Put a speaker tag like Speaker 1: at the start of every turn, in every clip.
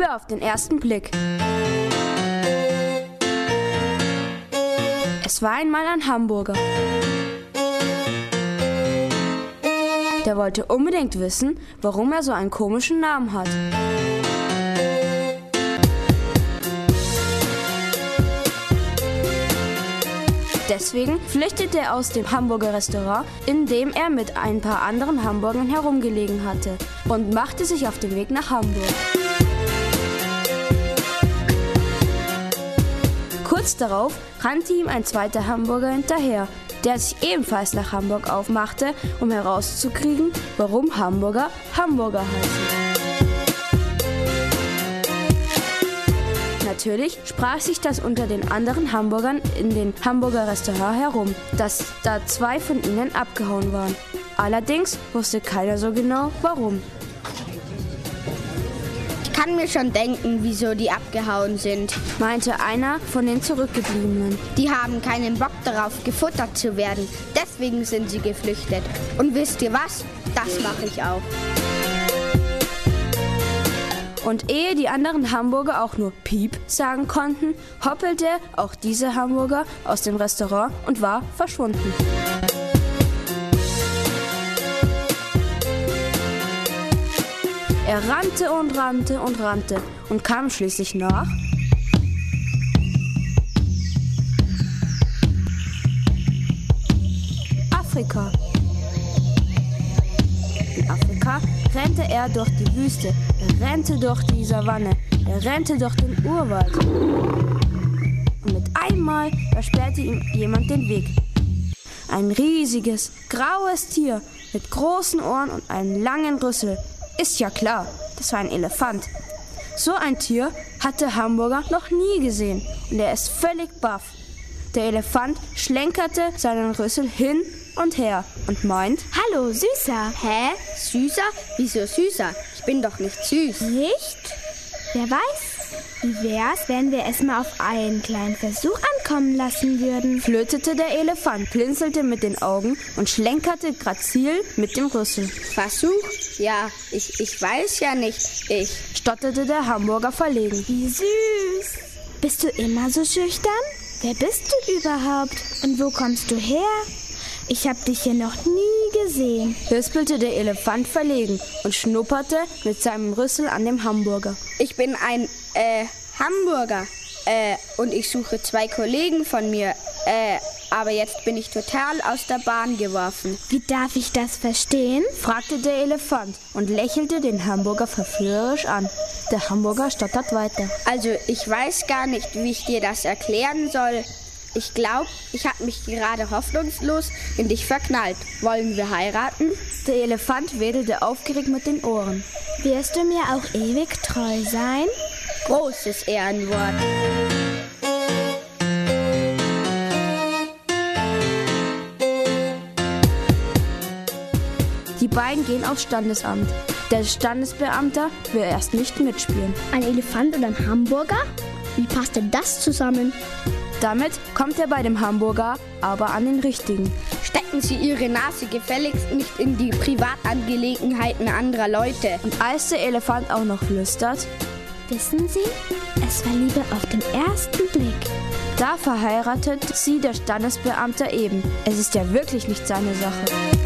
Speaker 1: Liebe auf den ersten Blick. Es war einmal ein Hamburger. Der wollte unbedingt wissen, warum er so einen komischen Namen hat. Deswegen flüchtete er aus dem Hamburger Restaurant, in dem er mit ein paar anderen Hamburgern herumgelegen hatte, und machte sich auf den Weg nach Hamburg. Kurz darauf rannte ihm ein zweiter Hamburger hinterher, der sich ebenfalls nach Hamburg aufmachte, um herauszukriegen, warum Hamburger Hamburger heißen. Natürlich sprach sich das unter den anderen Hamburgern in den Hamburger Restaurant herum, dass da zwei von ihnen abgehauen waren. Allerdings wusste keiner so genau, warum.
Speaker 2: Ich kann mir schon denken, wieso die abgehauen sind,
Speaker 1: meinte einer von den Zurückgebliebenen.
Speaker 2: Die haben keinen Bock darauf, gefuttert zu werden. Deswegen sind sie geflüchtet. Und wisst ihr was? Das mache ich auch.
Speaker 1: Und ehe die anderen Hamburger auch nur Piep sagen konnten, hoppelte auch dieser Hamburger aus dem Restaurant und war verschwunden. Er rannte und rannte und rannte und kam schließlich nach Afrika. In Afrika rannte er durch die Wüste, er rannte durch die Savanne, er rannte durch den Urwald. Und mit einmal versperrte ihm jemand den Weg. Ein riesiges, graues Tier mit großen Ohren und einem langen Rüssel. Ist ja klar, das war ein Elefant. So ein Tier hatte Hamburger noch nie gesehen und er ist völlig baff. Der Elefant schlenkerte seinen Rüssel hin und her und meint,
Speaker 3: Hallo, Süßer.
Speaker 2: Hä? Süßer? Wieso süßer? Ich bin doch nicht süß.
Speaker 3: Nicht? Wer weiß? Wie wär's, wenn wir es mal auf einen kleinen Versuch ankommen lassen würden?
Speaker 1: flötete der Elefant, blinzelte mit den Augen und schlenkerte grazil mit dem Rüssel.
Speaker 2: Versuch? Ja, ich, ich weiß ja nicht. Ich.
Speaker 1: stotterte der Hamburger verlegen.
Speaker 3: Wie süß. Bist du immer so schüchtern? Wer bist du überhaupt? Und wo kommst du her? Ich hab dich hier noch nie gesehen.
Speaker 1: Lispelte der Elefant verlegen und schnupperte mit seinem Rüssel an dem Hamburger.
Speaker 2: Ich bin ein, äh, Hamburger. Äh, und ich suche zwei Kollegen von mir. Äh, aber jetzt bin ich total aus der Bahn geworfen.
Speaker 3: Wie darf ich das verstehen?
Speaker 1: fragte der Elefant und lächelte den Hamburger verführerisch an. Der Hamburger stottert weiter.
Speaker 2: Also, ich weiß gar nicht, wie ich dir das erklären soll. Ich glaube, ich habe mich gerade hoffnungslos in dich verknallt. Wollen wir heiraten?
Speaker 1: Der Elefant wedelte aufgeregt mit den Ohren.
Speaker 3: Wirst du mir auch ewig treu sein?
Speaker 2: Großes Ehrenwort.
Speaker 1: Die beiden gehen aufs Standesamt. Der Standesbeamter will erst nicht mitspielen.
Speaker 4: Ein Elefant und ein Hamburger? Wie passt denn das zusammen?
Speaker 1: Damit kommt er bei dem Hamburger aber an den richtigen.
Speaker 2: Stecken Sie Ihre Nase gefälligst nicht in die Privatangelegenheiten anderer Leute.
Speaker 1: Und als der Elefant auch noch flüstert,
Speaker 3: Wissen Sie, es war Liebe auf den ersten Blick.
Speaker 1: da verheiratet sie der Standesbeamter eben. Es ist ja wirklich nicht seine Sache.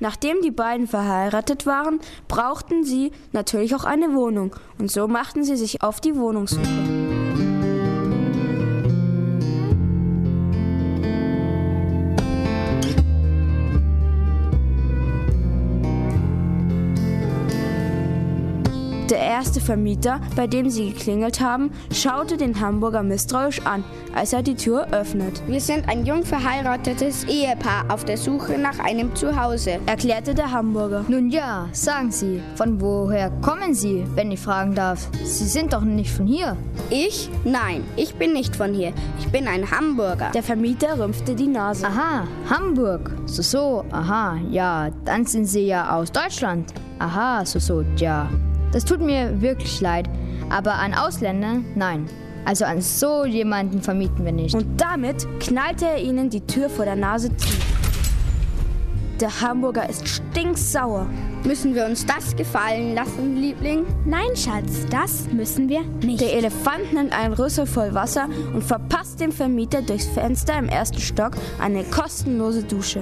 Speaker 1: Nachdem die beiden verheiratet waren, brauchten sie natürlich auch eine Wohnung und so machten sie sich auf die Wohnungssuche. Der erste Vermieter, bei dem sie geklingelt haben, schaute den Hamburger misstrauisch an, als er die Tür öffnet.
Speaker 2: Wir sind ein jung verheiratetes Ehepaar auf der Suche nach einem Zuhause.
Speaker 1: Erklärte der Hamburger.
Speaker 5: Nun ja, sagen Sie, von woher kommen Sie, wenn ich fragen darf? Sie sind doch nicht von hier.
Speaker 2: Ich? Nein, ich bin nicht von hier. Ich bin ein Hamburger.
Speaker 1: Der Vermieter rümpfte die Nase.
Speaker 5: Aha, Hamburg. So, so, aha, ja, dann sind Sie ja aus Deutschland. Aha, so, so, ja. Das tut mir wirklich leid, aber an Ausländer, nein. Also an so jemanden vermieten wir nicht.
Speaker 1: Und damit knallte er ihnen die Tür vor der Nase zu. Der Hamburger ist stinksauer.
Speaker 2: Müssen wir uns das gefallen lassen, Liebling?
Speaker 3: Nein, Schatz, das müssen wir nicht.
Speaker 1: Der Elefant nimmt einen Rüssel voll Wasser und verpasst dem Vermieter durchs Fenster im ersten Stock eine kostenlose Dusche.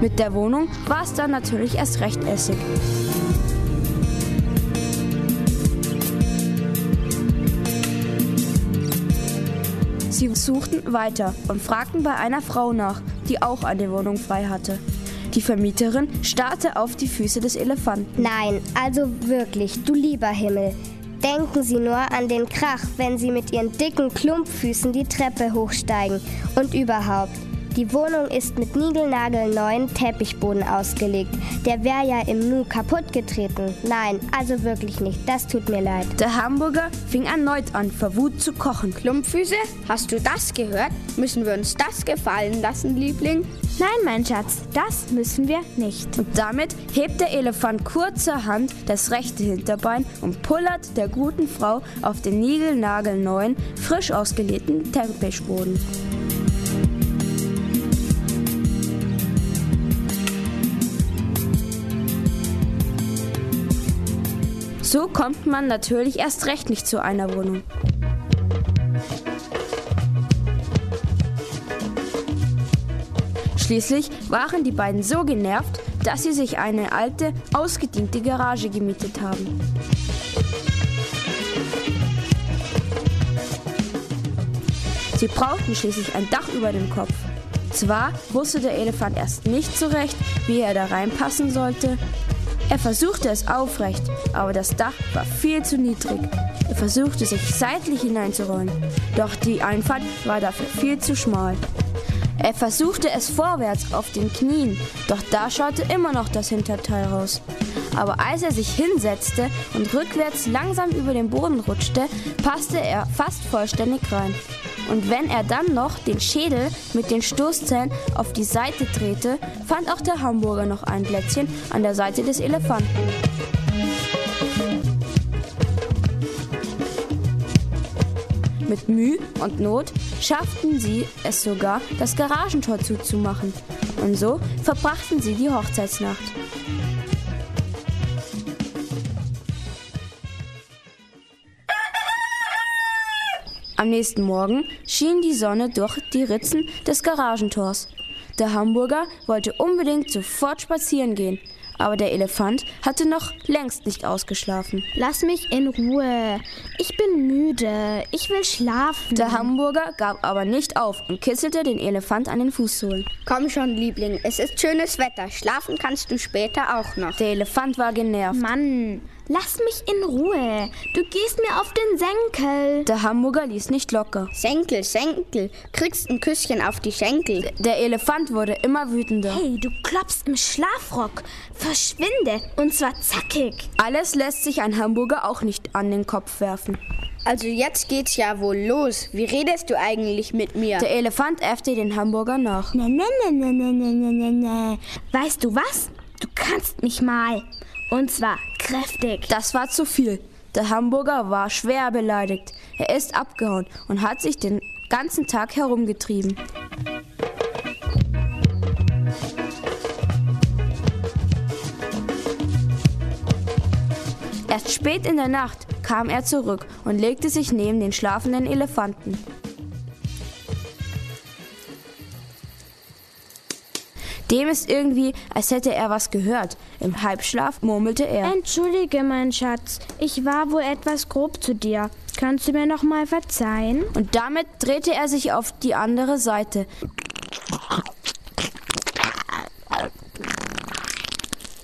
Speaker 1: Mit der Wohnung war es dann natürlich erst recht Essig. Sie suchten weiter und fragten bei einer Frau nach, die auch eine Wohnung frei hatte. Die Vermieterin starrte auf die Füße des Elefanten.
Speaker 6: Nein, also wirklich, du lieber Himmel. Denken Sie nur an den Krach, wenn Sie mit Ihren dicken Klumpfüßen die Treppe hochsteigen. Und überhaupt, die Wohnung ist mit niegelnagelneuen Teppichboden ausgelegt. Der wäre ja im Nu kaputt getreten. Nein, also wirklich nicht. Das tut mir leid.
Speaker 1: Der Hamburger fing erneut an, vor Wut zu kochen.
Speaker 2: Klumpfüße, hast du das gehört? Müssen wir uns das gefallen lassen, Liebling?
Speaker 3: Nein, mein Schatz, das müssen wir nicht.
Speaker 1: Und damit hebt der Elefant kurzerhand das rechte Hinterbein und pullert der guten Frau auf den niegelnagelneuen, frisch ausgelegten Teppichboden. So kommt man natürlich erst recht nicht zu einer Wohnung. Schließlich waren die beiden so genervt, dass sie sich eine alte, ausgediente Garage gemietet haben. Sie brauchten schließlich ein Dach über dem Kopf. Zwar wusste der Elefant erst nicht so recht, wie er da reinpassen sollte. Er versuchte es aufrecht, aber das Dach war viel zu niedrig. Er versuchte sich seitlich hineinzurollen, doch die Einfahrt war dafür viel zu schmal. Er versuchte es vorwärts auf den Knien, doch da schaute immer noch das Hinterteil raus. Aber als er sich hinsetzte und rückwärts langsam über den Boden rutschte, passte er fast vollständig rein. Und wenn er dann noch den Schädel mit den Stoßzähnen auf die Seite drehte, fand auch der Hamburger noch ein Plätzchen an der Seite des Elefanten. Mit Mühe und Not schafften sie es sogar, das Garagentor zuzumachen. Und so verbrachten sie die Hochzeitsnacht. Am nächsten Morgen schien die Sonne durch die Ritzen des Garagentors. Der Hamburger wollte unbedingt sofort spazieren gehen, aber der Elefant hatte noch längst nicht ausgeschlafen.
Speaker 3: Lass mich in Ruhe. Ich bin müde. Ich will schlafen.
Speaker 1: Der Hamburger gab aber nicht auf und kitzelte den Elefant an den Fußsohlen.
Speaker 2: Komm schon, Liebling, es ist schönes Wetter. Schlafen kannst du später auch noch.
Speaker 1: Der Elefant war genervt.
Speaker 3: Mann, Lass mich in Ruhe. Du gehst mir auf den Senkel.
Speaker 1: Der Hamburger ließ nicht locker.
Speaker 2: Senkel, Senkel. Kriegst ein Küsschen auf die Schenkel.
Speaker 1: D der Elefant wurde immer wütender.
Speaker 3: Hey, du klopfst im Schlafrock. Verschwinde. Und zwar zackig.
Speaker 1: Alles lässt sich ein Hamburger auch nicht an den Kopf werfen.
Speaker 2: Also jetzt geht's ja wohl los. Wie redest du eigentlich mit mir?
Speaker 1: Der Elefant äffte den Hamburger nach.
Speaker 3: Ne, ne, ne, ne, ne, ne, ne, ne. ne. Weißt du was? Du kannst mich mal. Und zwar kräftig.
Speaker 1: Das war zu viel. Der Hamburger war schwer beleidigt. Er ist abgehauen und hat sich den ganzen Tag herumgetrieben. Erst spät in der Nacht kam er zurück und legte sich neben den schlafenden Elefanten. Dem ist irgendwie, als hätte er was gehört. Im Halbschlaf murmelte er.
Speaker 3: Entschuldige, mein Schatz. Ich war wohl etwas grob zu dir. Kannst du mir noch mal verzeihen?
Speaker 1: Und damit drehte er sich auf die andere Seite.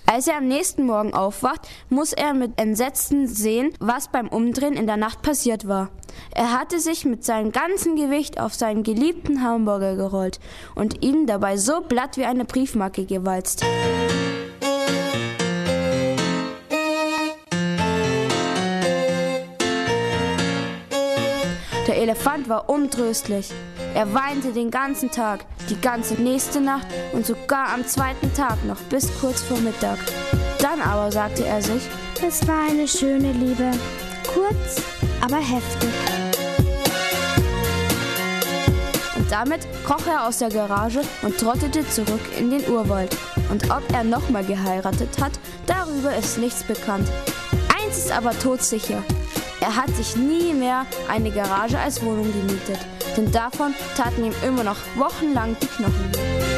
Speaker 1: Als er am nächsten Morgen aufwacht, muss er mit Entsetzen sehen, was beim Umdrehen in der Nacht passiert war. Er hatte sich mit seinem ganzen Gewicht auf seinen geliebten Hamburger gerollt und ihn dabei so blatt wie eine Briefmarke gewalzt. Der Elefant war untröstlich. Er weinte den ganzen Tag, die ganze nächste Nacht und sogar am zweiten Tag noch bis kurz vor Mittag. Dann aber sagte er sich,
Speaker 3: Es war eine schöne Liebe. Kurz, aber heftig.
Speaker 1: Damit kroch er aus der Garage und trottete zurück in den Urwald. Und ob er nochmal geheiratet hat, darüber ist nichts bekannt. Eins ist aber todsicher. Er hat sich nie mehr eine Garage als Wohnung gemietet, denn davon taten ihm immer noch wochenlang die Knochen weh.